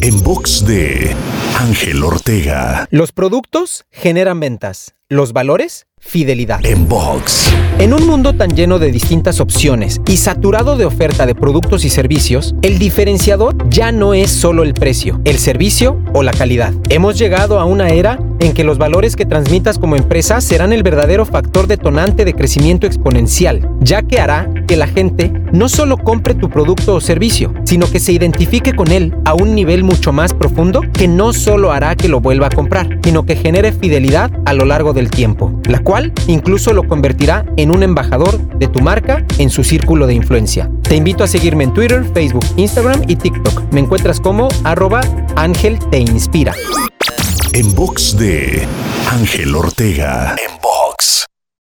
En box de Ángel Ortega. Los productos generan ventas. Los valores, fidelidad. En box. En un mundo tan lleno de distintas opciones y saturado de oferta de productos y servicios, el diferenciador ya no es solo el precio, el servicio o la calidad. Hemos llegado a una era en que los valores que transmitas como empresa serán el verdadero factor detonante de crecimiento exponencial, ya que hará que la gente no solo compre tu producto o servicio, sino que se identifique con él a un nivel mucho más profundo que no solo hará que lo vuelva a comprar, sino que genere fidelidad a lo largo del tiempo, la cual incluso lo convertirá en un embajador de tu marca en su círculo de influencia. Te invito a seguirme en Twitter, Facebook, Instagram y TikTok. Me encuentras como arroba Ángel Te Inspira. En box de Ángel Ortega. En box.